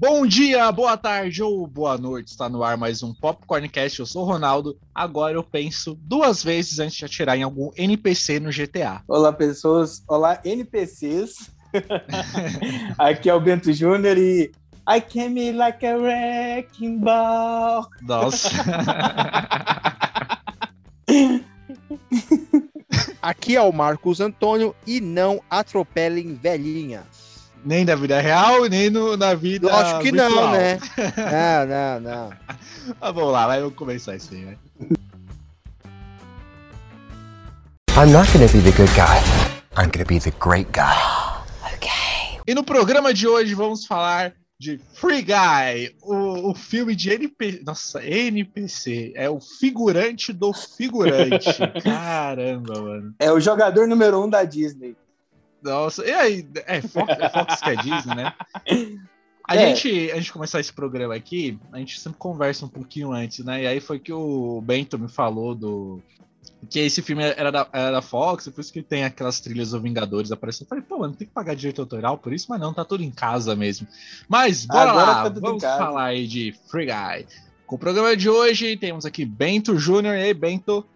Bom dia, boa tarde ou boa noite. Está no ar mais um Popcorncast. Eu sou o Ronaldo. Agora eu penso duas vezes antes de atirar em algum NPC no GTA. Olá, pessoas. Olá, NPCs. Aqui é o Bento Júnior e I came like a wrecking ball. Nossa. Aqui é o Marcos Antônio e não atropelem velhinhas. Nem na vida real, nem no, na vida. Lógico que virtual. não, né? Não, não, não. Ah, vamos lá, vai, vamos começar isso aí, né? I'm not going to be the good guy. I'm going to be the great guy. E no programa de hoje vamos falar de Free Guy, o, o filme de NPC. Nossa, NPC. É o figurante do figurante. Caramba, mano. É o jogador número um da Disney. Nossa, e aí? É Fox, é Fox que é Disney, né? A É. gente, antes de começar esse programa aqui, a gente sempre conversa um pouquinho antes, né? E aí foi que o Bento me falou do. Que esse filme era da, era da Fox, por isso que tem aquelas trilhas do Vingadores aparecendo. Eu falei, pô, mano, tem que pagar direito autoral por isso, mas não, tá tudo em casa mesmo. Mas bora Agora lá, tá vamos falar aí de Free Guy. Com o programa de hoje, temos aqui Bento Júnior. E aí, Bento,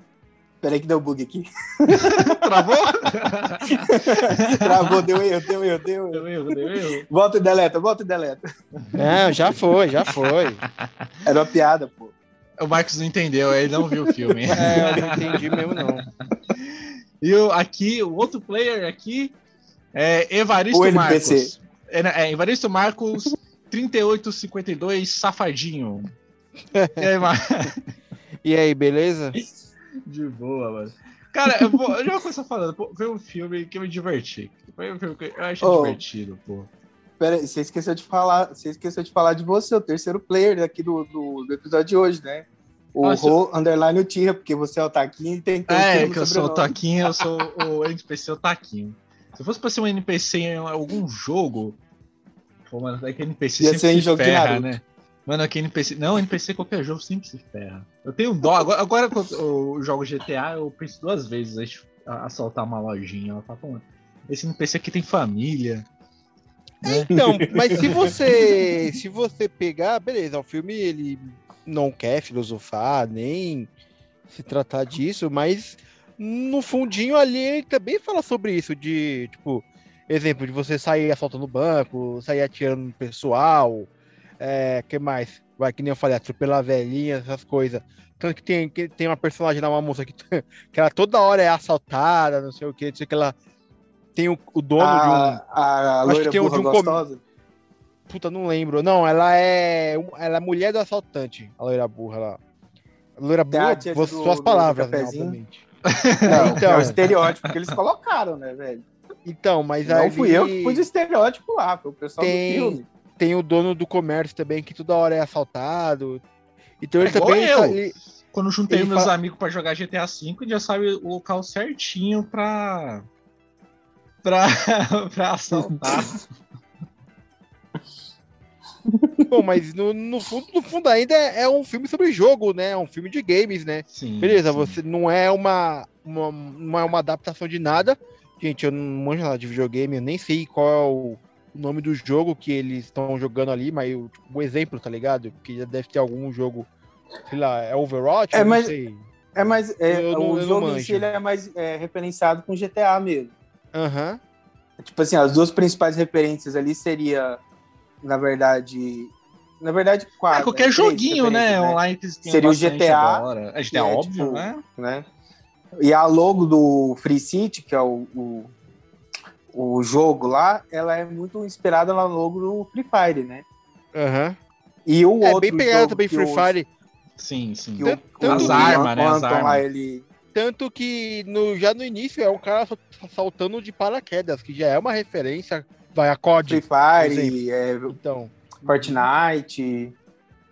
Peraí que deu bug aqui. travou? Travou, deu erro, deu erro, deu erro. deu erro, deu erro. Volta e deleta, volta e deleta. Não, já foi, já foi. Era uma piada, pô. O Marcos não entendeu, ele não viu o filme. É, eu não entendi mesmo, não. E o, aqui, o outro player aqui é Evaristo. Marcos. É, é, Evaristo Marcos 3852 Safadinho. E aí, Mar... E aí, beleza? De boa, mano. Cara, eu, vou, eu já vou começar falando. Pô, foi um filme que eu me diverti. Foi um filme que eu achei Oh. divertido, pô. Pera aí, você esqueceu de falar, você esqueceu de falar de você, o terceiro player aqui do, do, do episódio de hoje, né? O Nossa. Ro, underline o Tira, porque você é o Taquinho e tem que ter É, que eu sou o. Taquinho, eu sou o NPC, o Taquinho. Se fosse pra ser um NPC em algum jogo. Pô, mano, é que NPC Ia sempre ser em se jogo de ferra, né? Mano, aqui NPC. Não, NPC qualquer jogo sempre se ferra. Eu tenho dó. Agora, agora quando eu jogo GTA, eu penso duas vezes de assaltar uma lojinha. Pô, mano, esse NPC aqui tem família. Né? Então, mas se você se você pegar, beleza, o filme ele não quer filosofar nem se tratar disso, mas no fundinho ali ele também fala sobre isso de, tipo, exemplo de você sair assaltando banco, sair atirando no pessoal, é, que mais? Vai que nem eu falei, atropelar velhinha, essas coisas. Tanto que tem, que tem uma personagem lá, uma moça que, que ela toda hora é assaltada, não sei o que, não sei o que ela tem o, o dono de um A, a Acho que loira tem um burra de um com- gostosa. Puta, não lembro. Não, ela é. Ela é mulher do assaltante, a loira burra lá. A loira burra, a do- suas palavras, né, obviamente. Não, Então. é o estereótipo que eles colocaram, né, velho? Então, mas Não aí fui eu que pus o estereótipo lá, foi o pessoal Tem- do filme. Tem o dono do comércio também, que toda hora é assaltado. Então É ele igual também. eu. tá- ele- Quando eu juntei Ele meus fala- amigos pra jogar GTA V, já sabe o local certinho pra. pra, pra assaltar. Bom, mas no, no fundo, no fundo ainda é, é um filme sobre jogo, né? É um filme de games, né? Sim. Beleza, sim. você não é uma, uma, não é uma adaptação de nada. Gente, eu não manjo nada de videogame, eu nem sei qual é o nome do jogo que eles estão jogando ali, mas o, tipo, o exemplo, tá ligado? Porque já deve ter algum jogo, sei lá, é Overwatch? É, Eu não mas- sei. É, mas é, Eu o não jogo em si ele é mais é, referenciado com GTA mesmo. Aham. Tipo assim, as duas principais referências ali seria, na verdade, na verdade, quatro. É, qualquer três joguinho, né? referências, Online que tem Seria o GTA, agora. É GTA, que é, óbvio, tipo, né? né? E a logo do Free City, que é o, o, o jogo lá, ela é muito inspirada na logo do Free Fire, né? Aham. E o É outro bem pegado jogo também Free Fire. Sim, sim. que Tanto- o, tanto As o armas, né, as lá, ele... Tanto que no, já no início é um cara sal- saltando de paraquedas, que já é uma referência. Vai a COD. Free Fire, é, Então. Fortnite...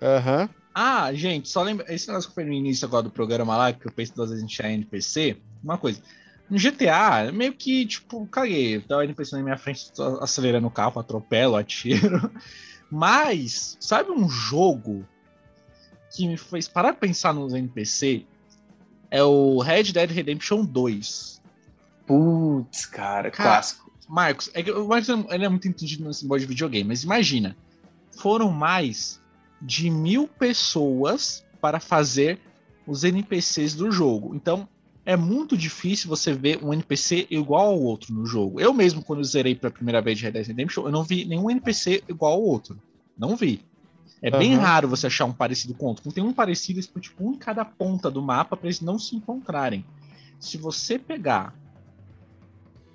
Aham. Ah, gente, só lembra. Esse negócio que foi no início agora do programa lá, que eu penso duas vezes em NPC. Uma coisa. No GTA, meio que, tipo, caguei. Tá o NPC na minha frente, acelerando o carro, atropelo, atiro. Mas, sabe um jogo que me fez parar de pensar nos NPC? É o Red Dead Redemption 2. Putz, cara, Cara, clássico. Marcos, é que o Marcos ele é muito entendido nesse modo de videogame, mas imagina. foram mais de mil pessoas para fazer os NPCs do jogo. Então, é muito difícil você ver um NPC igual ao outro no jogo. Eu mesmo, quando zerei pela primeira vez de Red Dead Redemption, eu não vi nenhum NPC igual ao outro. Não vi. É uhum. bem raro você achar um parecido com outro. Tem um parecido, tipo, um em cada ponta do mapa para eles não se encontrarem. Se você pegar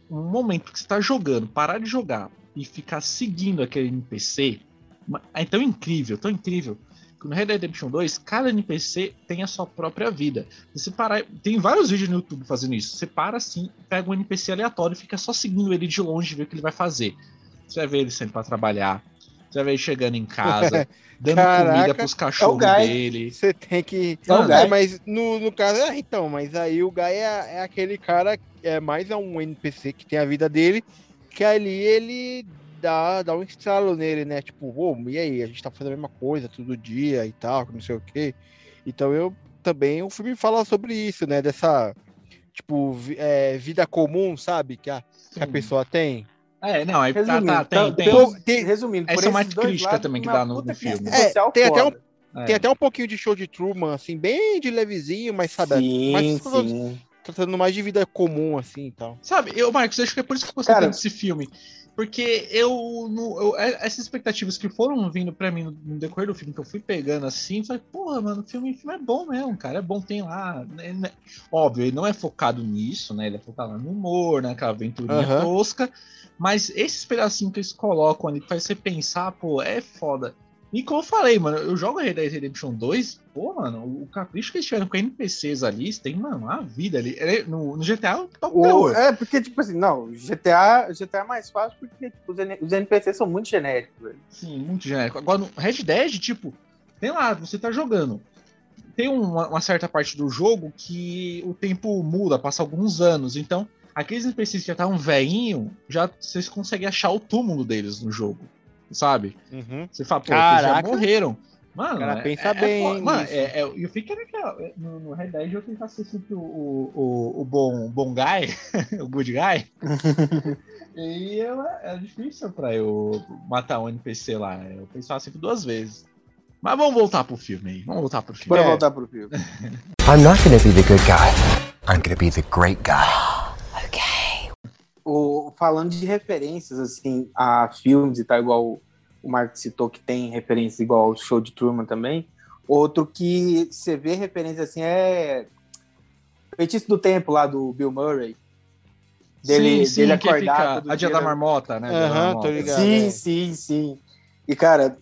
um momento que você está jogando, parar de jogar e ficar seguindo aquele NPC, é tão incrível, tão incrível. No Red Dead Redemption 2, cada NPC tem a sua própria vida. Você parar, tem vários vídeos no YouTube fazendo isso. Você para assim, pega um NPC aleatório e fica só seguindo ele de longe vê o que ele vai fazer. Você vai ver ele saindo para trabalhar, você vai ver ele chegando em casa, dando Caraca, comida pros cachorros é dele. Você tem que. É o é, mas no, no caso, é, então, mas aí o Guy é, é aquele cara, é mais um NPC que tem a vida dele, que ali ele dá, dá um estralo nele, né? Tipo, oh, e aí, a gente tá fazendo a mesma coisa todo dia e tal, não sei o quê. Então eu também, o filme fala sobre isso, né? Dessa, tipo, é, vida comum, sabe? Que a, que a pessoa tem. É, não, aí resumindo, tá, tá, tem, tem, tem, resumindo, essa é uma crítica também que dá no, no filme. É, tem, até um, é. tem até um pouquinho de show de Truman, assim, bem de levezinho, mas sabe, sim, mais, sim. tratando mais de vida comum, assim e tal. Sabe, eu, Marcos, acho que é por isso que você tem esse filme. Porque eu, eu, é, Essas expectativas que foram vindo pra mim no, decorrer do filme, que eu fui pegando assim, falei, porra, mano, o filme, filme é bom mesmo, cara. É bom, tem lá. Né, né. Óbvio, ele não é focado nisso, né? Ele é focado no humor, naquela né, aventurinha uhum. tosca. Mas esses pedacinhos que eles colocam ali, que faz você pensar, pô, é foda. E como eu falei, mano, eu jogo Red Dead Redemption 2, pô, mano, o capricho que eles tiveram com NPCs ali, tem, mano, uma vida ali. No, no GTA, top o, É, porque, tipo assim, não, GTA, GTA é mais fácil porque tipo, os NPCs são muito genéricos, velho. Sim, muito genérico. Agora, no Red Dead, tipo, tem lá, você tá jogando. Tem uma, uma certa parte do jogo que o tempo muda, passa alguns anos, então aqueles NPCs que já estavam veinho, já vocês conseguem achar o túmulo deles no jogo, sabe? Uhum. Você fala, pô, eles já morreram. Mano, cara, é, pensa é, bem. É, mano, é, é, eu fico querendo que no, no Red Dead eu tentar ser sempre o, o, o, bom, bom guy, o good guy. e eu, é difícil pra eu matar um NPC lá. Eu pensava sempre duas vezes. Mas vamos voltar pro filme aí. Vamos voltar pro filme. Bora voltar pro filme. I'm not gonna be the good guy. I'm gonna be the great guy o, falando de referências, assim, a filmes e tal, igual o Marco citou que tem referências igual ao show de Truman também. Outro que você vê referência assim é Feitiço do Tempo lá do Bill Murray. Dele, sim, sim, dele acordar. a dia da marmota, né? Uhum, tô ligado. Sim, é. sim, sim. E, cara,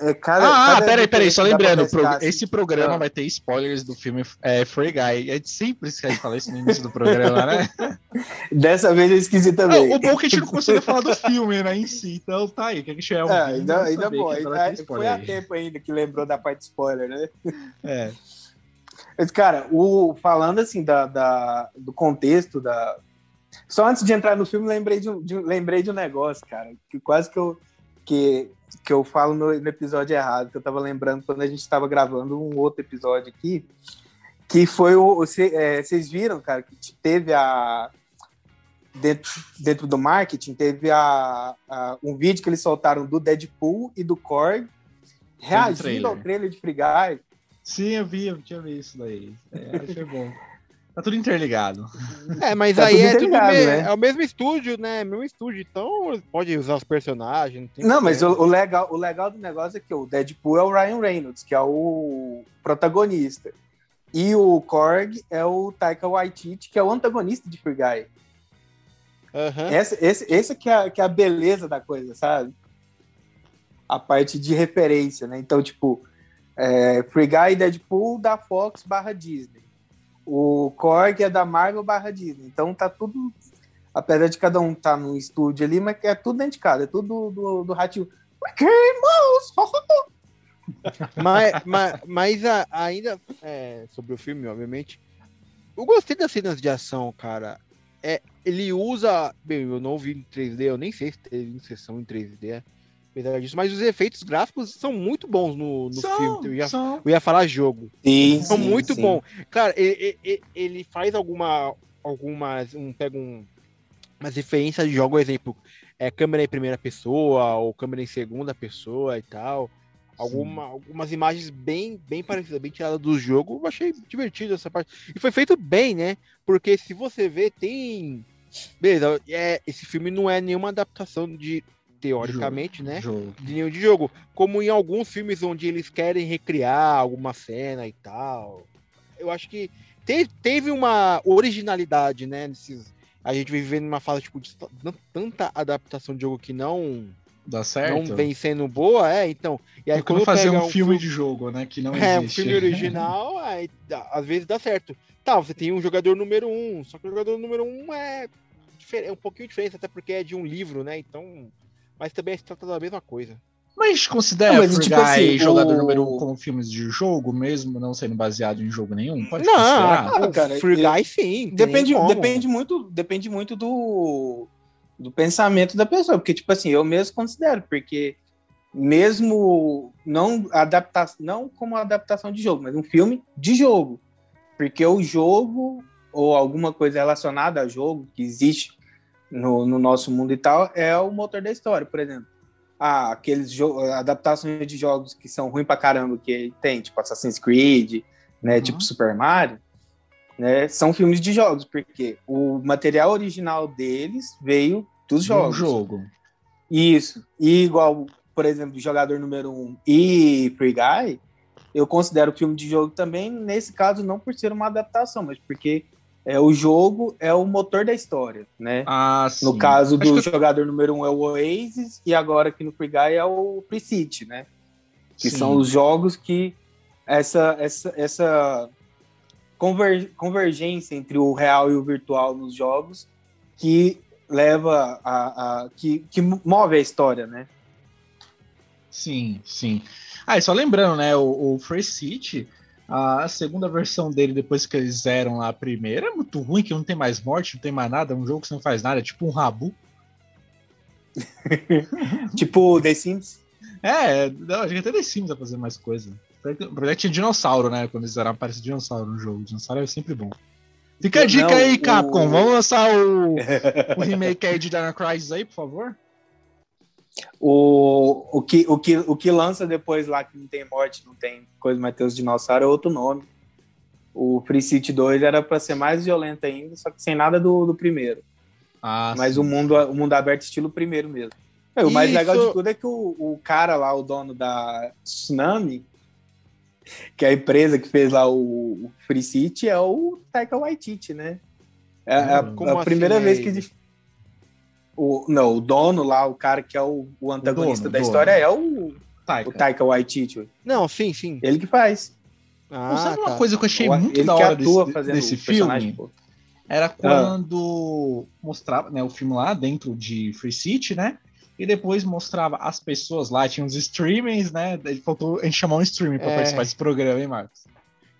é, cada, ah, cada peraí, peraí, só lembrando, esse programa vai ter spoilers do filme é, Free Guy. É sempre que a gente fala isso no início do programa, né? Dessa vez eu esqueci também. Não, o bom é que a gente não conseguiu falar do filme, né, em si. Então tá aí, que a gente é um. É, ainda, ainda bom, ainda, foi a tempo ainda que lembrou da parte spoiler, né? É. Mas, cara, o, falando assim da, da, do contexto da. Só antes de entrar no filme, lembrei de, um, de, lembrei de um negócio, cara, que quase que eu. Que que eu falo no, no, episódio errado, que eu tava lembrando quando a gente estava gravando um outro episódio aqui, que foi o. É, vocês viram, cara, que teve a. Dentro, dentro do marketing, teve a, a, um vídeo que eles soltaram do Deadpool e do Korg reagindo ao trailer de Free Guy. Sim, eu vi, eu tinha visto daí. É, achei bom. Tá tudo interligado. É, mas tá aí é tudo me... né? é o mesmo estúdio, né? Mesmo estúdio, então pode usar os personagens. Não, não mas o, o, legal, o legal do negócio é que o Deadpool é o Ryan Reynolds, que é o protagonista. E o Korg é o Taika Waititi, que é o antagonista de Free Guy. Uhum. Essa, esse, esse que, é, que é a beleza da coisa, sabe? A parte de referência, né? Então, tipo, é, Free Guy e Deadpool da Fox barra Disney. O Korg é da Marvel barra Disney. Então tá tudo. Apesar de cada um tá no estúdio ali, mas é tudo dentro de casa, é tudo do, do ratinho. mas, mas, mas ainda é, sobre o filme, obviamente, eu gostei das cenas de ação, cara. É, ele usa. Bem, eu não vi em 3D, eu nem sei se teve sessão em 3D apesar disso, mas os efeitos gráficos são muito bons no, no são, filme. Eu ia, eu ia, falar jogo. Sim, são sim, muito sim. bons. Cara, ele, ele, ele, faz alguma. algumas. Um, pega um, umas referências de jogo, exemplo. é, câmera em primeira pessoa ou câmera em segunda pessoa e tal. Alguma, algumas imagens bem, bem parecidas, bem tiradas do jogo. Eu achei divertido essa parte. E foi feito bem, né? Porque se você vê, tem. Beleza, é, esse filme não é nenhuma adaptação de. Teoricamente, né? Jogo. De nenhum de jogo. Como em alguns filmes onde eles querem recriar alguma cena e tal. Eu acho que te- teve uma originalidade, né? Nesses, a gente vivendo numa fase tipo, de tanta adaptação de jogo que não, Dá certo? não vem sendo boa, é, então. E aí É como fazer pega um filme de jogo, né? Que não é, um existe. filme original, aí, às vezes dá certo. Tá, você tem um jogador número um, só que o jogador número um é, é um pouquinho diferente, até porque é de um livro, né? Então. Mas também se trata da mesma coisa. Mas considera Não, mas, Free tipo Guy assim, jogador o- número um como filmes de jogo, mesmo não sendo baseado em jogo nenhum? Pode não, considerar? Ah, cara, Free eu- Guy sim. tem Depende, depende muito, depende muito do, do pensamento da pessoa, porque tipo assim, eu mesmo considero, porque mesmo não adaptar, não como adaptação de jogo, mas um filme de jogo, porque o jogo ou alguma coisa relacionada a jogo que existe no, no nosso mundo e tal é o motor da história, por exemplo. Ah, aqueles adaptações de jogos que são ruins pra caramba que tem, tipo Assassin's Creed, né, Uhum. tipo Super Mario, né, são filmes de jogos, porque o material original deles veio dos jogos. jogo. Isso. E igual, por exemplo, jogador número um e Free Guy, eu considero filme de jogo também, nesse caso, não por ser uma adaptação, mas porque é, o jogo é o motor da história, né? Ah, sim. No caso do jogador número um é o Oasis, e agora aqui no Free Guy é o Pre-City, né? Que sim. são os jogos que essa, essa, essa conver- convergência entre o real e o virtual nos jogos que leva a, a que, que move a história, né? Sim, sim. Ah, e só lembrando, né? O, o Free City, a segunda versão dele, depois que eles zeram lá a primeira, é muito ruim, que não tem mais morte, não tem mais nada, é um jogo que você não faz nada, é tipo um rabu. tipo The Sims. É, não, a gente até The Sims a fazer mais coisa. O projeto tinha dinossauro, né? Quando eles zeraram, aparece dinossauro no jogo. Dinossauro é sempre bom. Fica a dica Não, aí, o- Capcom. Vamos lançar o, o remake aí de Dino Crisis aí, por favor? O, o, que, o, que, o que lança depois lá, que não tem morte, não tem coisa, mas tem os dinossauros, é outro nome. O Free City 2 era para ser mais violento ainda, só que sem nada do, do primeiro. Ah, Mas sim. o mundo, o mundo aberto estilo primeiro mesmo. É, o mais Isso. legal de tudo é que o, o cara lá, o dono da Tsunami, que é a empresa que fez lá o, o Free City, é o Taika Waititi, né? É a, Hum. Como a primeira assim, vez é que. O, não, o dono lá, o cara que é o, o antagonista dono, da dono. história é o, Taika. o Taika Waititi. Não, sim, sim. Ele que faz. Ah, Pô, sabe uma tá. coisa que eu achei O- muito ele da que hora atua desse, fazendo desse o filme? Era quando mostrava né, o filme lá dentro de Free City, né? E depois mostrava as pessoas lá, tinha uns streamings, né? Faltou a gente chamar um streaming pra É. participar desse programa, hein, Marcos?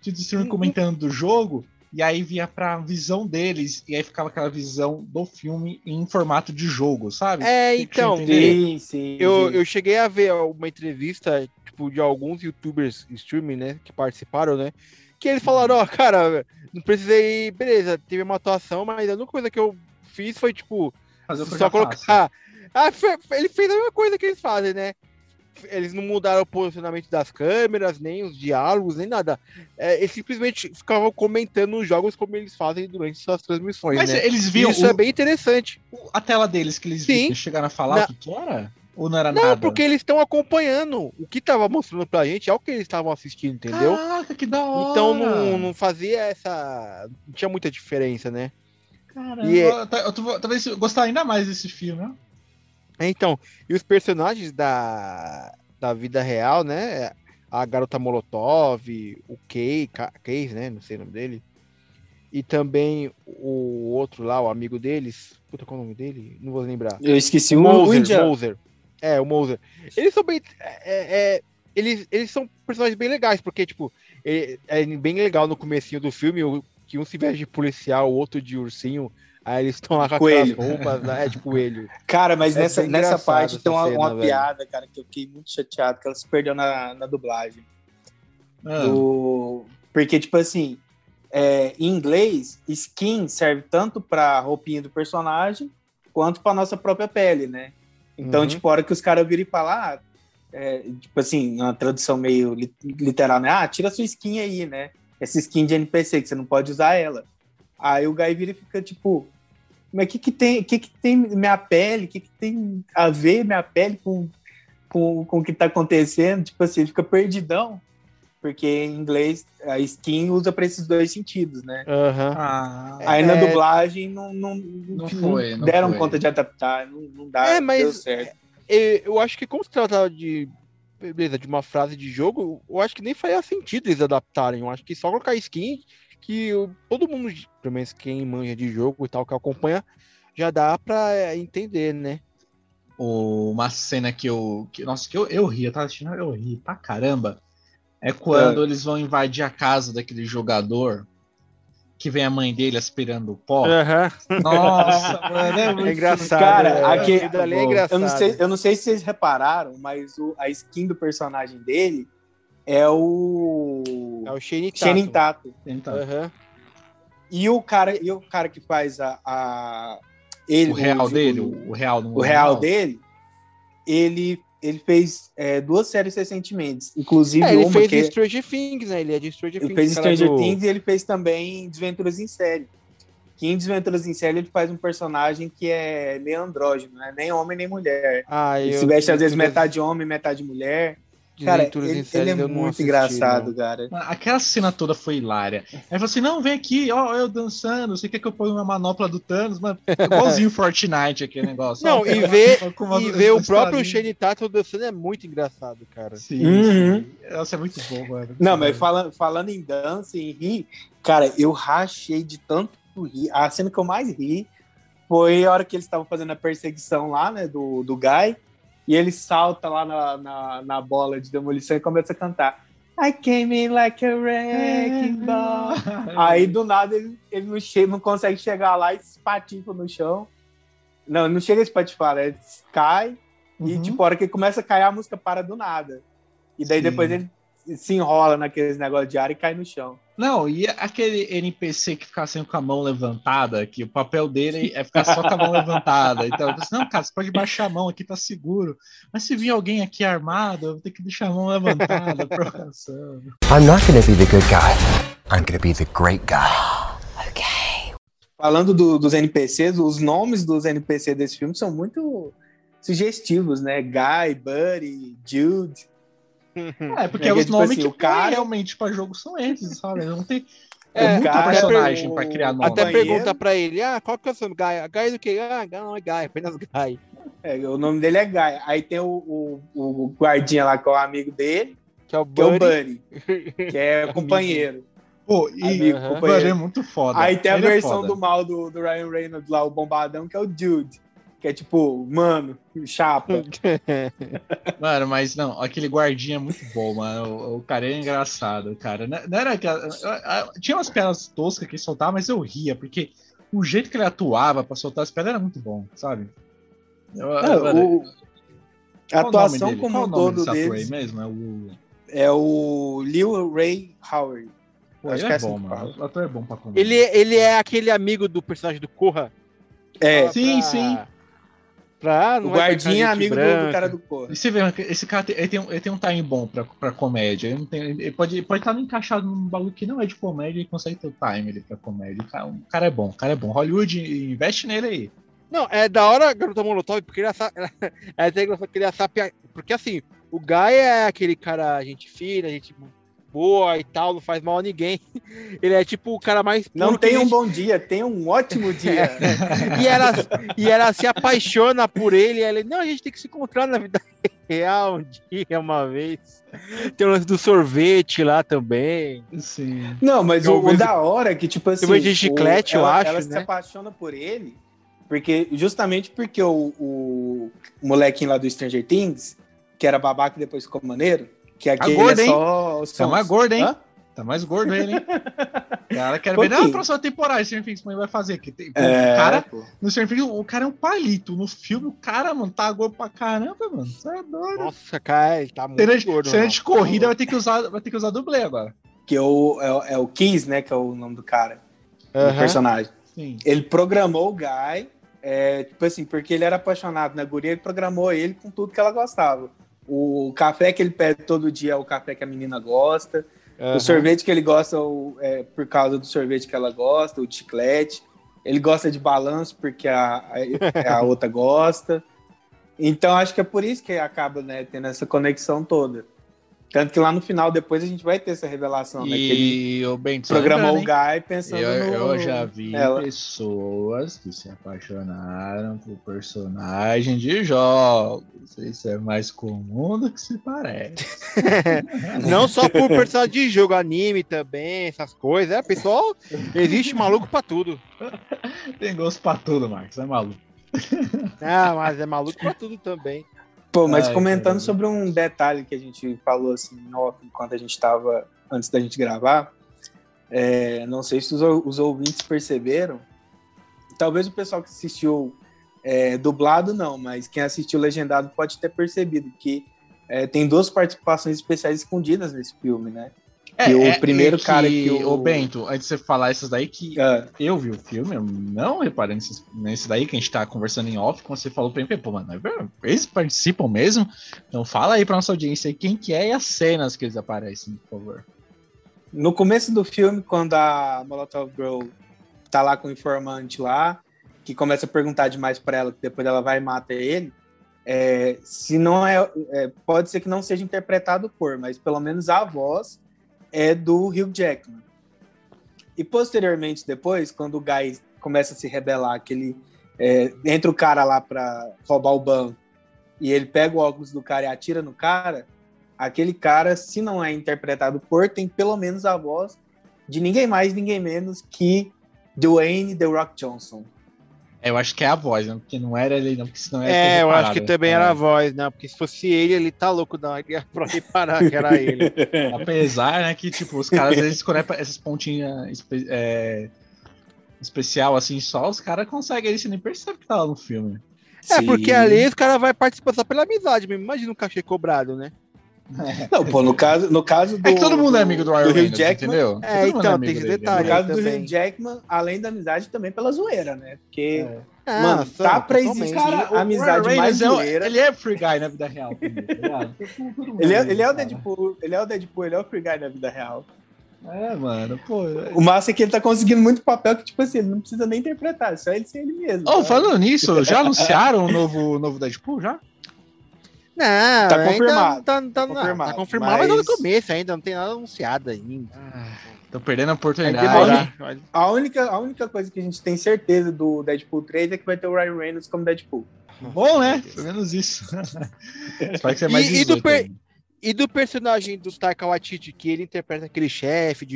Tinha os streaming Uhum. comentando do jogo, e aí via pra visão deles, e aí ficava aquela visão do filme em formato de jogo, sabe? É, então. Sim, sim. Eu, sim. eu cheguei a ver uma entrevista, tipo, de alguns youtubers streaming, né, que participaram, né, que eles falaram, ó, cara, não precisei, beleza, teve uma atuação, mas a única coisa que eu fiz foi, tipo, só faço. colocar... Ah, fe- ele fez a mesma coisa que eles fazem, né? Eles não mudaram o posicionamento das câmeras, nem os diálogos, nem nada. É, eles simplesmente ficavam comentando os jogos como eles fazem durante suas transmissões, Mas né? eles viam Isso o- é bem interessante. a tela deles que eles Sim. viram, chegaram a falar Na- o que, era? Ou não era Não, nada? porque eles estão acompanhando. O que tava mostrando pra gente é o que eles estavam assistindo, entendeu? Caraca, que da hora! Então não, não fazia essa. Não tinha muita diferença, né? Caramba, E é- tá- eu tô- talvez eu gostar ainda mais desse filme, né? Então, e os personagens da, da vida real, né? A garota Molotov, o Kay, Ka- Case, né? Não sei o nome dele. E também o outro lá, o amigo deles. Puta, qual é o nome dele? Não vou lembrar. Eu esqueci o, Moser. Moser. É, o Moser. Eles são bem. é- é- eles, eles são personagens bem legais, porque, tipo, é, é bem legal no comecinho do filme o- que um se veste de policial, o outro de ursinho. Aí eles estão lá com Coelho. aquelas roupas, né? É de coelho. Cara, mas É nessa, nessa parte tem uma, cena, uma piada, cara, que eu fiquei muito chateado, que ela se perdeu na, na dublagem. Ah, Do- Porque, tipo assim, é, em inglês, skin serve tanto pra roupinha do personagem, quanto pra nossa própria pele, né? Então, Uhum. tipo, a hora que os caras viram e falam, ah, é, tipo assim, uma tradução meio li- literal, né? Ah, tira sua skin aí, né? Essa skin de NPC, que você não pode usar ela. Aí o Guy vira e fica, tipo, mas o que que tem, que que tem minha pele? O que que tem a ver minha pele com, com, com o que tá acontecendo? Tipo assim, fica perdidão. Porque em inglês a skin usa para esses dois sentidos, né? Aham. Ah, Aí na É. dublagem não, não, não, foi, não deram foi. conta de adaptar, não, não dá, É, não mas- deu certo. E Eu acho que como se tratava de. Beleza, de uma frase de jogo, eu acho que nem faria sentido eles adaptarem. Eu acho que só colocar skin que o- todo mundo, pelo menos quem manja de jogo e tal, que acompanha, já dá pra é, entender, né? uma cena que eu. Que, nossa, que eu, eu ri, eu tava assistindo, eu ri pra caramba. É quando eles vão invadir a casa daquele jogador que vem a mãe dele aspirando o pó. Aham. Nossa, mano, é muito É engraçado. Cara, é, ali é eu engraçado. Eu não, sei, eu não sei se vocês repararam, mas o- a skin do personagem dele é o É o Shane Tatum. Channing Tatum. Aham. E o cara, e o cara que faz a, a- ele, o real o- dele, o, o real o real dele, ele ele fez é, duas séries recentemente, inclusive É, ele uma fez que Stranger Things, né? Ele é de Stranger ele Things. fez cara Stranger do- Things e ele fez também Desventuras em Série. Que em Desventuras em Série ele faz um personagem que é meio andrógeno, né? Nem homem nem mulher. Ah, Ele eu- se veste às vezes metade homem, metade mulher. Cara, Desventuras em ele, Séries ele é muito assisti, engraçado, não. cara. Aquela cena toda foi hilária. Aí falou assim: não, vem aqui, ó, eu dançando. Você quer que eu ponha uma manopla do Thanos? Mano, igualzinho Fortnite aquele negócio. Não, ó. e ver, uma- e ver o próprio. Shane Tatum dançando é muito engraçado, cara. Sim, Uhum. sim. Nossa, é muito bom, mano. Não, mas falando, falando em dança e rir, cara, eu rachei de tanto rir. A cena que eu mais ri foi a hora que eles estavam fazendo a perseguição lá, né, do, do Guy, e ele salta lá na, na, na bola de demolição e começa a cantar. I came in like a wrecking ball. Aí do nada ele, ele não, chega, não consegue chegar lá e espatifa no chão. Não, não chega a espatifar, né? Ele cai e Uhum. tipo, a hora que começa a cair, a música para do nada. E daí Sim. depois ele se enrola naqueles negócios de ar e cai no chão. Não, e aquele NPC que fica sempre com a mão levantada, que o papel dele é ficar só com a mão levantada. Então, eu disse, não, cara, você pode baixar a mão aqui, tá seguro. Mas se vir alguém aqui armado, eu vou ter que deixar a mão levantada, provocação. I'm not gonna be the good guy. I'm gonna be the great guy. Falando do- dos NPCs, os nomes dos NPCs desse filme são muito sugestivos, né? Guy, Buddy, Jude. É, porque É, os tipo nomes assim, que o cara- realmente pra jogo são esses, sabe? Não tem É, é, muito cara, personagem pra criar nome. Até banheiro. pergunta pra ele, ah, qual que é o seu Guy? Guy do que? Ah, não é Guy, apenas Guy. É, o nome dele é Guy. Aí tem o, o, o guardinha lá, que é o amigo dele, Que é o que é o é companheiro. Pô, e Amigo, o companheiro. É muito foda. Aí tem a Ele é versão foda. do mal do, do Ryan Reynolds lá, o bombadão, que é o Jude. Que é tipo, mano, chapa. Mano, mas não, aquele guardinha é muito bom, mano. O, o cara é engraçado, cara. Não, não era aquela. Tinha umas piadas toscas que ele soltava, mas eu ria, porque o jeito que ele atuava pra soltar as piadas era muito bom, sabe? Eu- É, mano, o- a o atuação dele? como um o aí deles mesmo? É o. é o Lil Ray Howard. Pô, Acho que é é assim bom, que mano. O ator é bom pra comer. ele, ele é aquele amigo do personagem do Corra. É, Sim, pra- sim. O Pra, não vai guardinha é amigo do, branca. do cara do Corra. E você vê, esse cara tem, ele tem, um- ele tem um time bom pra, pra comédia. Ele, não tem, ele pode, pode estar encaixado num bagulho que não é de comédia e consegue ter o time ali pra comédia. O cara, o cara é bom, o cara é bom. Hollywood investe nele aí. Não, é da hora a Garota Molotov, porque ele é até engraçado que ele assapia... Porque assim, o Guy é aquele cara, gente fina, gente boa e tal, não faz mal a ninguém. Ele é tipo o cara mais puro Não que tem um existe. bom dia, tem um ótimo dia. E ela, e ela se apaixona por ele. E ela, não, a gente tem que se encontrar na vida real um dia, uma vez. Tem o lance do sorvete lá também. Sim. Não, mas Eu o, da hora é que, tipo assim. de chiclete, o, eu ela, acho, Ela se né? apaixona por ele, porque justamente porque o, o molequinho lá do Stranger Things, que era babaca e depois ficou maneiro, que aqui ele gordo, é hein? só. os Tá mais gordo, hein? Hã? Tá mais gordo ele, hein? Cara, quero ver na próxima temporada Stranger Things ele vai fazer. Que tem, É, o cara, pô. no Stranger Things, o cara é um palito. No filme, o cara, mano, tá gordo pra caramba, mano. Você é doido. Nossa, cara, ele tá muito Cena de, gordo. cena não. de corrida vai ter que usar, vai ter que usar dublê agora. Que é o, é, o- é o Kiss, né? Que é o nome do cara, do Aham. personagem. Sim. Ele programou o Guy, É, tipo assim, porque ele era apaixonado na guria, ele programou ele com tudo que ela gostava. O café que ele pede todo dia é o café que a menina gosta. Aham. O sorvete que ele gosta é por causa do sorvete que ela gosta, o chiclete. Ele gosta de balanço porque a, a, a outra gosta. Então acho que é por isso que acaba né, tendo essa conexão toda. Tanto que lá no final, depois a gente vai ter essa revelação, né? Que ele E só programou o? Guy pensando Eu, no... eu já vi nela. pessoas que se apaixonaram por personagem de jogos. Isso é mais comum do que se parece. Não só por personagem de jogo, anime também, essas coisas. É, pessoal, existe maluco pra tudo. Tem gosto pra tudo, Marcos. É maluco. Ah, mas é maluco pra tudo também. Pô, mas Ai, comentando caramba. sobre um detalhe que a gente falou assim, enquanto a gente estava antes da gente gravar, é, não sei se os, os ouvintes perceberam, talvez o pessoal que assistiu é, dublado não, mas quem assistiu legendado pode ter percebido que é, tem duas participações especiais escondidas nesse filme, né? E o primeiro cara que o- Ô, Bento, antes de você falar essas daí, que Ah, eu vi o filme, eu não reparei nesse, nesse daí que a gente tá conversando em off, quando você falou pra mim, pô, mano, é eles participam mesmo? Então fala aí pra nossa audiência aí quem que é e as cenas que eles aparecem, por favor. No começo do filme, quando a Molotov Girl tá lá com o informante lá, que começa a perguntar demais pra ela, que depois ela vai e mata ele, é, se não é, é, pode ser que não seja interpretado por, mas pelo menos a voz é do Hugh Jackman. E posteriormente, depois, quando o Guy começa a se rebelar, que ele é, entra o cara lá pra roubar o banco e ele pega o óculos do cara e atira no cara, aquele cara, se não é interpretado por, tem pelo menos a voz de ninguém mais, ninguém menos que Dwayne The Rock Johnson. É, eu acho que é a voz, né? Porque não era ele, não, porque senão ter É, eu acho que também era a voz, né? Porque se fosse ele, ele tá louco da pra reparar que era ele. Apesar, né, que, tipo, os caras, eles quando é essas pontinhas espe- é, especial, assim, só os caras conseguem, você nem percebe que tá lá no filme. É, Sim. porque ali os caras vão participar só pela amizade mesmo. Imagina um cachê cobrado, né? Não, pô, no caso, no caso do. É que todo mundo é amigo do Ryan Reynolds, Jackman. entendeu? É, Todo mundo então, amigo tem esse detalhe. No caso do. Hugh Jackman, além da amizade, também pela zoeira, né? Porque É. Ah, Mano, só, tá pra existir- Cara, o amizade Ryan mais Reynolds é zoeira. Ele é free guy na vida real. também, tá ele é, ele é o. Deadpool, ele é o Deadpool, ele é o Free Guy na vida real. É, mano, pô. O massa é que ele tá conseguindo muito papel que, tipo assim, ele não precisa nem interpretar, é só ele ser ele mesmo. Oh, falando nisso, já anunciaram o novo, novo Deadpool já? Não, Tá ainda confirmado, Tá, tá, tá não, confirmado, tá confirmado, mas... mas- no começo ainda, não tem nada anunciado ainda. Tô perdendo a oportunidade. demorar. Vai- A única, a única coisa que a gente tem certeza do Deadpool 3 é que vai ter o Ryan Reynolds como Deadpool. Bom, né? Pelo menos isso. Espero que seja mais E- e do 18 per-. E do personagem do Taika Waititi, que ele interpreta aquele chefe de,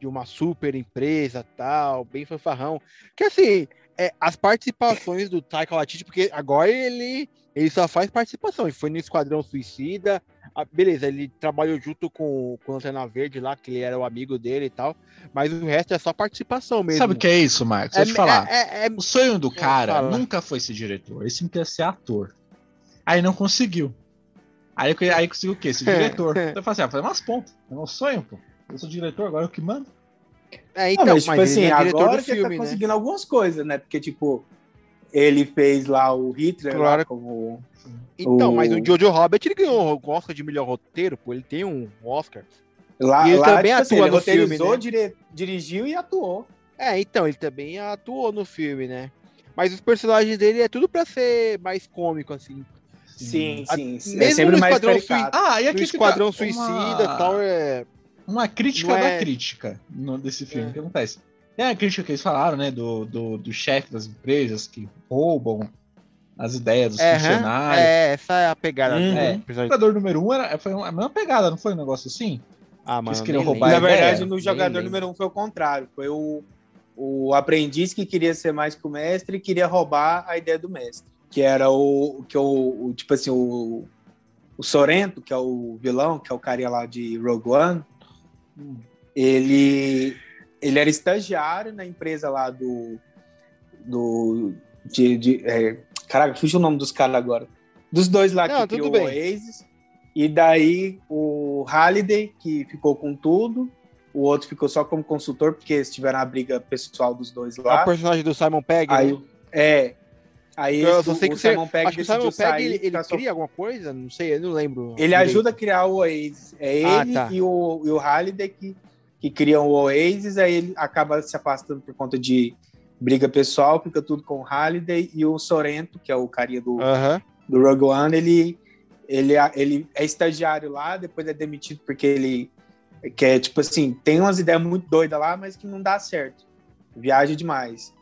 de uma super empresa tal, bem fanfarrão. Que assim, é, as participações do Taika Waititi, porque agora ele, ele só faz participação. Ele foi no Esquadrão Suicida. ah, beleza, ele trabalhou junto com, com o Lanterna Verde lá, que ele era o amigo dele e tal. Mas o resto é só participação mesmo. Sabe o que é isso, Marcos? Deixa eu te falar. É, é- é- O sonho do cara nunca foi ser diretor, ele sempre queria ser ator. Aí não conseguiu. Aí, aí conseguiu o quê? Ser diretor. Então eu falei assim, ah, fazer umas pontas. É meu sonho, pô. Eu sou diretor, agora eu que mando. é, Então, então, mas, mas, tipo ele assim, é agora ele filme, tá né? conseguindo algumas coisas, né? Porque, tipo, ele fez lá o Hitler lá Claro. como... Então, o- mas o Jojo Rabbit ele ganhou o Oscar de melhor roteiro, pô. Ele tem um Oscar. Lá, E ele lá, também tipo assim, atua ele no filme, né? dire- dirigiu e atuou. É, então, ele também atuou no filme, né? Mas os personagens dele é tudo pra ser mais cômico, assim. Sim, A- sim. sim. É mesmo sempre no mais Esquadrão caricato. Ah, e No aqui Esquadrão Suicida uma... e tal, é... Uma crítica Não da é- crítica no, desse filme. É. O que acontece? Tem a crítica que eles falaram, né? Do, do, do chefe das empresas que roubam as ideias dos É, funcionários. é, essa é a pegada Uhum. É. O jogador número um era, foi a mesma pegada, não foi um negócio assim? Ah, mano, eles queriam roubar Na verdade, no jogador lembro. número um foi o contrário. Foi o, o aprendiz que queria ser mais que o mestre e queria roubar a ideia do mestre. Que era o. Que o, o- tipo assim, o, o Sorento, que é o vilão, que é o carinha lá de Rogue One, ele, ele era estagiário na empresa lá do. do de, de, é, caraca, fugiu o nome dos caras agora. Dos dois lá Não, que criou bem. o Oasis. E daí o Halliday, que ficou com tudo, o outro ficou só como consultor, porque eles tiveram a briga pessoal dos dois É lá. o personagem do Simon Pegg, Aí, né? é. Aí Eu esse- só sei que o você, Simon Pegg acho que o Simon Pegg, ele, ele cria alguma coisa? Não sei, eu não lembro. Ele direito. ajuda a criar o Oasis. É Ah, ele tá. e, o, e o Halliday que, que criam o Oasis, aí ele acaba se afastando por conta de briga pessoal, fica tudo com o Halliday e o Sorrento, que é o carinha do, do Rogue One, ele, ele, ele é estagiário lá, depois é demitido porque ele quer, tipo assim, tem umas ideias muito doidas lá, mas que não dá certo. Viaja demais.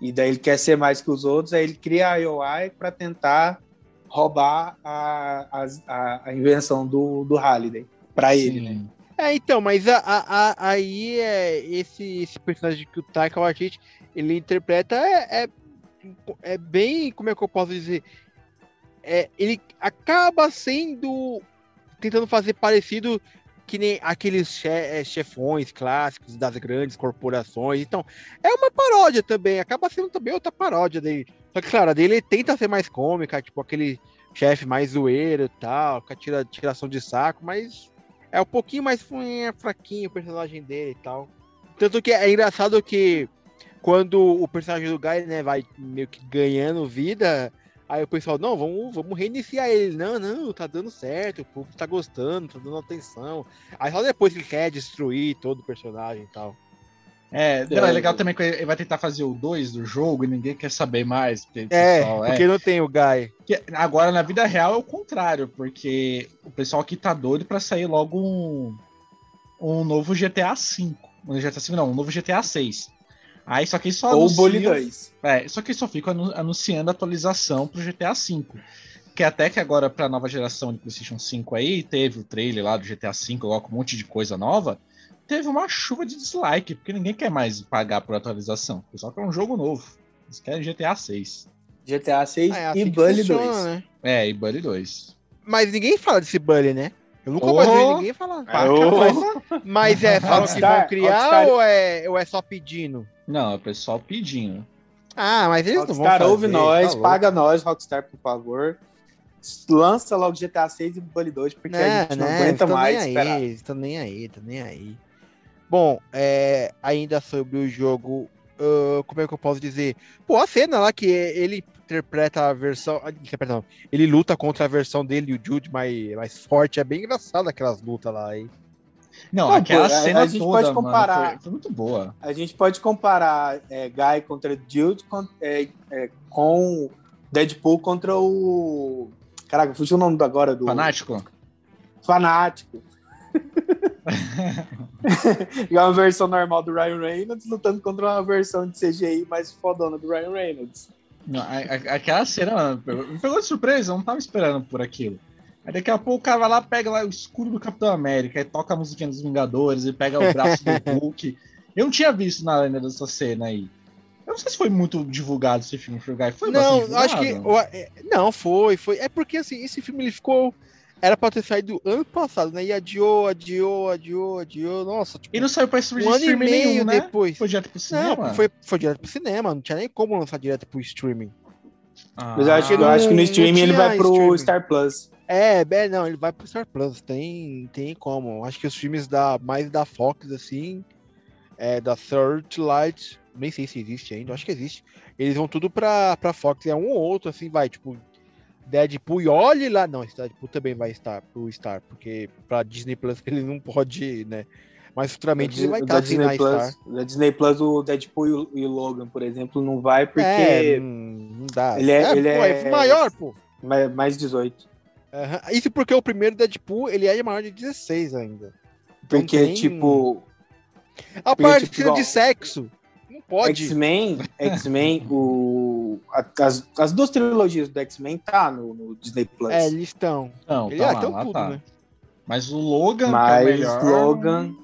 E daí ele quer ser mais que os outros, aí ele cria a IOI para tentar roubar a, a, a invenção do, do Halliday para ele, né? É, então, mas a, a- a- aí é esse, esse personagem que o Taika Waititi ele interpreta é, é, é bem, como é que eu posso dizer? É, ele acaba sendo tentando fazer parecido que nem aqueles é, chefões clássicos das grandes corporações. Então, é uma paródia também, acaba sendo também outra paródia dele. Só que, claro, a dele tenta ser mais cômica, tipo aquele chefe mais zoeiro e tal, com a tira, tiração de saco, mas é um pouquinho mais fuinha, fraquinho o personagem dele e tal. Tanto que é engraçado que quando o personagem do Guy, né, vai meio que ganhando vida, aí o pessoal, não, vamos, vamos reiniciar ele. Não, não, tá dando certo, o público tá gostando, tá dando atenção. Aí só depois ele quer destruir todo o personagem e tal. É, não, é legal também que ele vai tentar fazer o 2 do jogo e ninguém quer saber mais. Porque, É, pessoal- porque não tem o Guy. Que Agora, na vida real, é o contrário, porque o pessoal aqui tá doido pra sair logo um, um novo GTA V. Um GTA V, não, um novo GTA 6. Aí só que só Ou o anunciam- Bully 2. É, só que só ficam anu- anunciando atualização pro GTA V. Que até que agora, pra nova geração de PlayStation 5 aí, teve o trailer lá do GTA V, logo com um monte de coisa nova. Teve uma chuva de dislike, porque ninguém quer mais pagar por atualização. O pessoal quer um jogo novo. Eles querem GTA 6. GTA 6 Ah, é assim e Bully funciona, 2. né? É, e Bully 2. Mas ninguém fala desse Bully, né? Eu nunca Oh! mais vi ninguém falar. Oh! Mas é, falam que Rockstar- vão criar Rockstar- ou, é, ou é só pedindo? Não, é o pessoal pedindo. Ah, mas eles não vão Rockstar fazer, ouve nós, tá paga nós, Rockstar, por favor. Lança logo GTA 6 e Bully 2, porque a Né, gente não né, aguenta mais nem esperar. aí, estão nem aí, estão nem aí. Bom, é, ainda sobre o jogo, ah, como é que eu posso dizer? Pô, a cena lá que ele interpreta a versão, ah, perdão, ele luta contra a versão dele e o Jude mais, mais forte, é bem engraçado aquelas lutas lá, hein? Não, Não, aquela pô, a- cena a gente toda, pode mano, comparar- foi, foi muito boa. A gente pode comparar é, Guy contra Jude com, é, é, com Deadpool contra o. Caraca, fugiu o nome agora do. Fanático? Fanático. e uma versão normal do Ryan Reynolds lutando contra uma versão de CGI mais fodona do Ryan Reynolds. Não, a- a- aquela cena, me pegou de surpresa, eu não tava esperando por aquilo. Aí daqui a pouco o cara vai lá, pega lá o escudo do Capitão América, e toca a musiquinha dos Vingadores, e pega o braço do Hulk. Eu não tinha visto nada ainda dessa cena aí. Eu não sei se foi muito divulgado esse filme Guy. Foi não, acho que. é, Não, foi, foi. É porque assim, esse filme ele ficou. Era pra ter saído ano passado, né? E adiou, adiou, adiou, adiou. Nossa, tipo, E não saiu pra streaming um ano e meio nenhum, né? depois. Foi direto pro cinema? Não, foi, foi direto pro cinema, não tinha nem como lançar direto pro streaming. Ah, Mas eu acho, que- eu acho que no streaming ele vai pro streaming. Star Plus. É, bem, não, ele vai pro Star Plus, tem, tem como. Acho que os filmes da, mais da Fox, assim, é, da Searchlight, nem sei se existe ainda, acho que existe. Eles vão tudo pra, pra Fox, é um ou outro, assim, vai, tipo, Deadpool e olhe lá. Não, esse Deadpool também vai estar pro Star, porque pra Disney Plus ele não pode né? Mas futuramente ele vai estar assim na Disney Star. Plus, da Disney Plus, o Deadpool e o, Logan, por exemplo, não vai porque É, não, dá. ele é- ele pô, é- maior, pô. mais, mais 18. Aham. Isso porque o primeiro Deadpool, ele é maior de 16 ainda. Então Porque, tem- tipo, A parte tipo, de sexo. Não pode. X-Men, X-Men, o, a- as, as duas trilogias do X-Men tá no, no Disney Plus. É, eles estão. Não, Ele tá ah, lá, lá tudo, tá. né? Mas o Logan, que é o Mas melhor... Logan.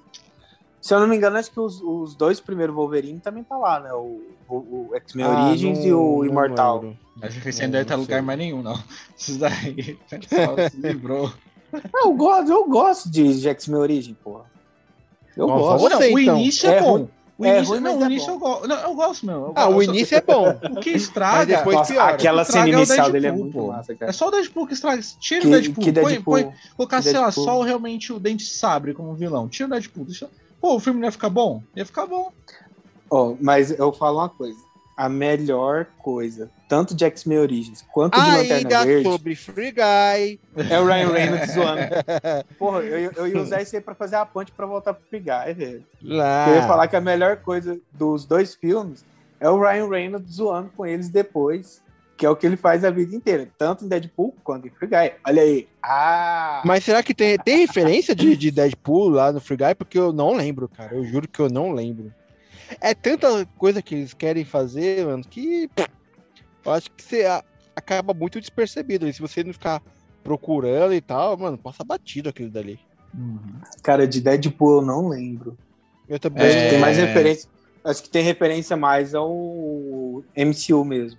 Se eu não me engano, acho que os, os dois primeiros Wolverine também tá lá, né? O, o, o X-Men Ah, Origins não- e o não Imortal. Acho que esse Não, não deve não lugar mais nenhum, não. Esses daí, o pessoal se livrou. Eu gosto, eu gosto de X-Men Origem, porra. Eu Nossa, gosto. você, Não, o então. início é, É bom. ruim- O é início, ruim, não, mas o é início bom. eu gosto. Não, eu gosto, meu. eu Ah, gosto. o início é bom. O que Mas estraga. depois Nossa, piora. aquela cena é o inicial dele é muito massa, cara. É só o Deadpool que estraga. Tira o Que, Deadpool. que põe, Deadpool, põe, colocar, sei lá, só realmente o Dente Sabre como vilão. Tira o Deadpool. Deixa... Pô, o filme não ia ficar bom? Ia ficar bom. Ó, mas eu falo uma coisa. A melhor coisa tanto de X-Men Origins quanto de Lanterna Verde, sobre Free Guy. é o Ryan Reynolds zoando. Porra, eu, eu ia usar isso aí pra fazer a ponte pra voltar pro Free Guy, velho. Lá. Eu ia falar que a melhor coisa dos dois filmes é o Ryan Reynolds zoando com eles depois, que é o que ele faz a vida inteira, tanto em Deadpool quanto em Free Guy. Olha aí. Ah! Mas será que tem, tem referência de, de Deadpool lá no Free Guy? Porque eu não lembro, cara. Eu juro que eu não lembro. É tanta coisa que eles querem fazer, mano, que pff, eu acho que você acaba muito despercebido. E se você não ficar procurando e tal, mano, passa batido aquilo dali. Cara, de Deadpool eu não lembro. Eu também. Acho que tem mais É. referência. Acho que tem referência mais ao MCU mesmo.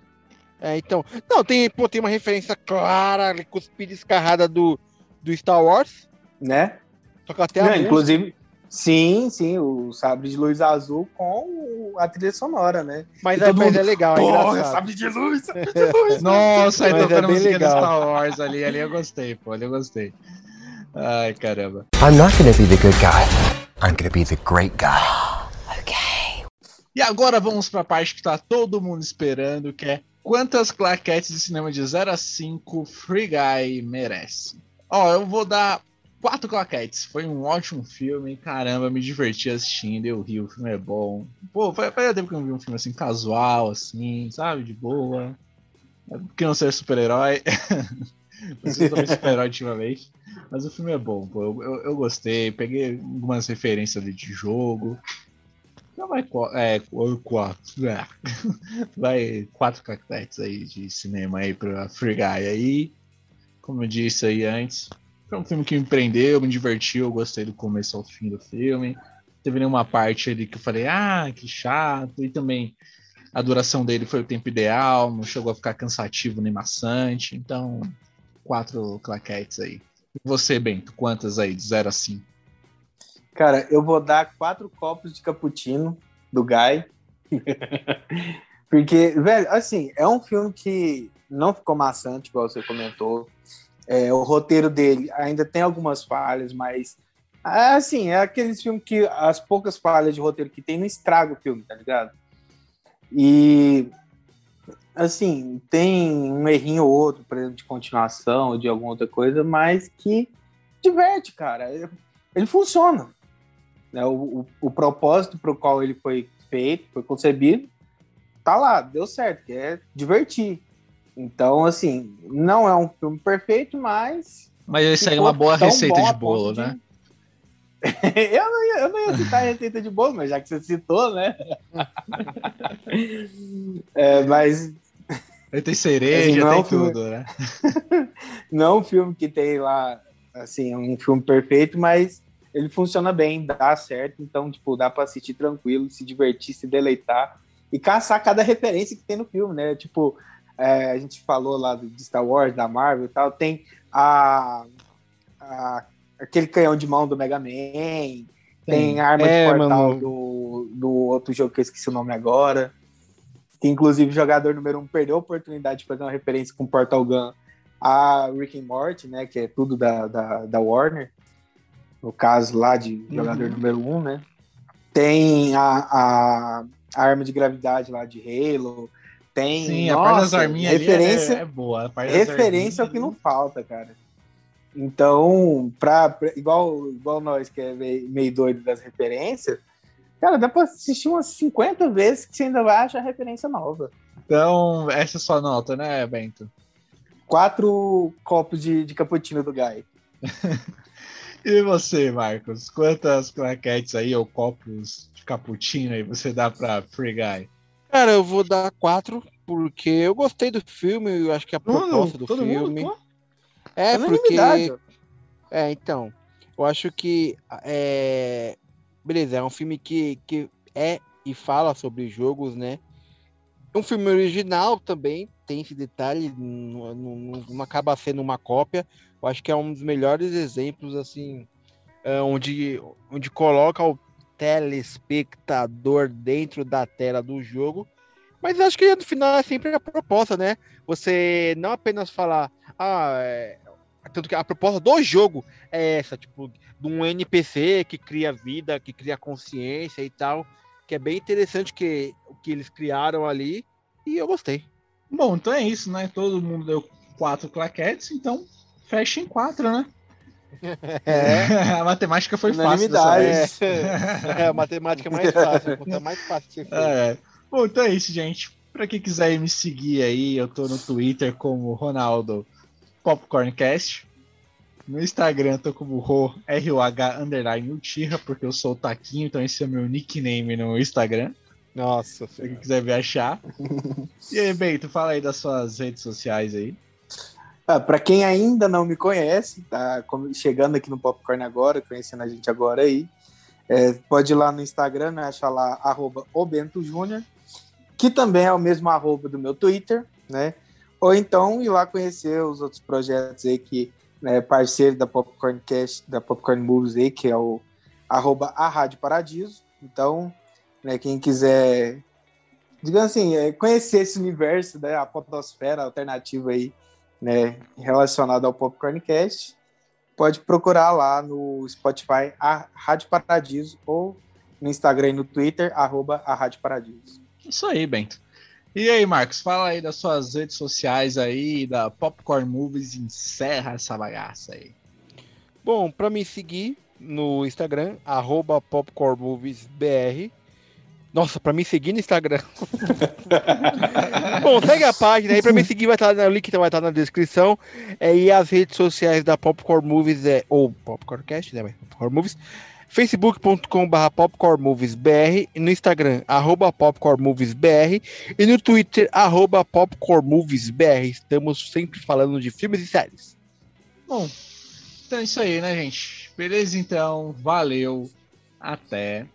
É, então. Não, tem, pô, tem uma referência clara, cuspida escarrada do, do Star Wars. Né? Só que até Não, a música- inclusive, sim, sim, o sabre de luz azul com a trilha sonora, né? Mas, é, mas mundo, é legal, é Porra, engraçado. sabre de luz, sabre de luz. Nossa, aí é tocando bem música legal. Star Wars ali, ali eu gostei, pô, ali eu gostei. Ai, caramba. I'm not gonna be the good guy. I'm gonna be the great guy. E agora vamos pra parte que tá todo mundo esperando, que é quantas claquetes de cinema de 0 a 5 Free Guy merece? Ó, eu vou dar quatro claquetes. Foi um ótimo filme, caramba, me diverti assistindo, eu ri, o filme é bom. Pô, faz faz tempo que eu não vi um filme assim, casual, assim, sabe, de boa. Porque não ser super-herói. Preciso também super-herói ultimamente. Mas o filme é bom, pô. Eu, eu, eu gostei, peguei algumas referências ali de jogo. Então vai é, qu- quatro. é. Vai quatro claquetes aí de cinema aí pra Free Guy aí. Como eu disse aí antes. Foi um filme que me prendeu, me divertiu, eu gostei do começo ao fim do filme. Teve nenhuma parte ali que eu falei, ah, que chato. E também a duração dele foi o tempo ideal, não chegou a ficar cansativo nem maçante. Então, quatro claquetes aí. E você, Bento, quantas aí, de 0 a 5? Cara, eu vou dar quatro copos de cappuccino do Guy. Porque, velho, assim, é um filme que não ficou maçante, igual você comentou. É, o roteiro dele ainda tem algumas falhas, mas assim, é aqueles filmes que as poucas falhas de roteiro que tem não estraga o filme, tá ligado? E assim, tem um errinho ou outro, por exemplo, de continuação ou de alguma outra coisa, mas que diverte, cara. Ele funciona. Né? O, o, o propósito para o qual ele foi feito, foi concebido, tá lá, deu certo, que é divertir. Então, assim, não é um filme perfeito, mas. Mas ele segue ficou uma boa receita de bolo, ponto de- né? eu, não ia, eu não ia citar a receita de bolo, mas já que você citou, né? É, mas Ele tem cereja, Assim, é tem filme- tudo, né? não é um filme que tem lá, assim, um filme perfeito, mas ele funciona bem, dá certo, então, tipo, dá pra assistir tranquilo, se divertir, se deleitar e caçar cada referência que tem no filme, né? Tipo, é, a gente falou lá de Star Wars, da Marvel e tal, tem a, a- aquele canhão de mão do Mega Man, tem a arma É, de portal mano. do, do outro jogo que eu esqueci o nome agora. Que inclusive o jogador número um perdeu a oportunidade de fazer uma referência com Portal Gun a Rick and Morty, né? Que é tudo da, da, da Warner. No caso lá de jogador número um, né? Tem a, a, a arma de gravidade lá de Halo. Tem. Sim, a parte das nossa, arminhas ali referência, é, é boa. Referência é o que não falta, cara. Então, pra, pra- igual, igual nós que é meio, meio doido das referências, cara, dá pra assistir umas 50 vezes que você ainda vai achar referência nova. Então, essa é a sua nota, né, Bento? Quatro copos de, de cappuccino do Guy. E você, Marcos? Quantas claquetes aí, ou copos de cappuccino aí você dá pra Free Guy? Cara, eu vou dar quatro, porque eu gostei do filme, eu acho que a proposta do mundo, filme. pô. é, Unanimidade, porque. É, então. Eu acho que. É... Beleza, é um filme que, que é e fala sobre jogos, né? É um filme original também, tem esse detalhe, não, não- não acaba sendo uma cópia. Eu acho que é um dos melhores exemplos, assim, é, onde, onde coloca o telespectador dentro da tela do jogo. Mas acho que no final é sempre a proposta, né? Você não apenas falar, ah, é... tanto que a proposta do jogo é essa, tipo, de um NPC que cria vida, que cria consciência e tal, que é bem interessante que o que eles criaram ali, e eu gostei. Bom, então é isso, né? Todo mundo deu quatro claquetes, então fecha em quatro, né? É, a matemática foi fácil. Unanimidade. vez. é a matemática mais fácil, conta mais fácil de ser feita. É. Bom, então é isso, gente. Pra quem quiser me seguir aí, eu tô no Twitter como Ronaldo Popcorncast. No Instagram tô como Ro, R-O-H underline Uchiha, porque eu sou o Taquinho, então esse é o meu nickname no Instagram. Nossa Se quem quiser me achar. E aí, Bento, fala aí das suas redes sociais aí. Ah, para quem ainda não me conhece, tá chegando aqui no Popcorn agora, conhecendo a gente agora aí, é, pode ir lá no Instagram, né, achar lá, arroba o Bento Júnior, que também é o mesmo arroba do meu Twitter, né? Ou então ir lá conhecer os outros projetos aí que né, parceiro da Popcorn Cast, da Popcorn Movies aí, que é o arroba a Rádio Paradiso. Então, né, quem quiser, digamos assim, é, conhecer esse universo, né, a podosfera alternativa aí, né, relacionado ao Popcorncast, pode procurar lá no Spotify a Rádio Paradiso ou no Instagram e no Twitter, arroba a Rádio Paradiso. Isso aí, Bento. E aí, Marcos, fala aí das suas redes sociais aí, da Popcorn Movies, encerra essa bagaça aí. Bom, pra me seguir no Instagram, arroba popcornmoviesbr. Nossa, pra me seguir no Instagram. Bom, segue a página aí, pra me seguir vai estar o link vai estar na descrição. É, e as redes sociais da Popcorn Movies é, ou Popcorncast, né? Popcorn Movies. facebook.com.br popcornmoviesbr no Instagram, arroba popcornmoviesbr e no Twitter, arroba popcornmoviesbr. Estamos sempre falando de filmes e séries. Bom, então é isso aí, né, gente? Beleza, então. Valeu. Até.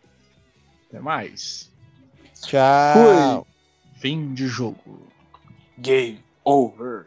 Até mais. Tchau. Fim de jogo. Game over.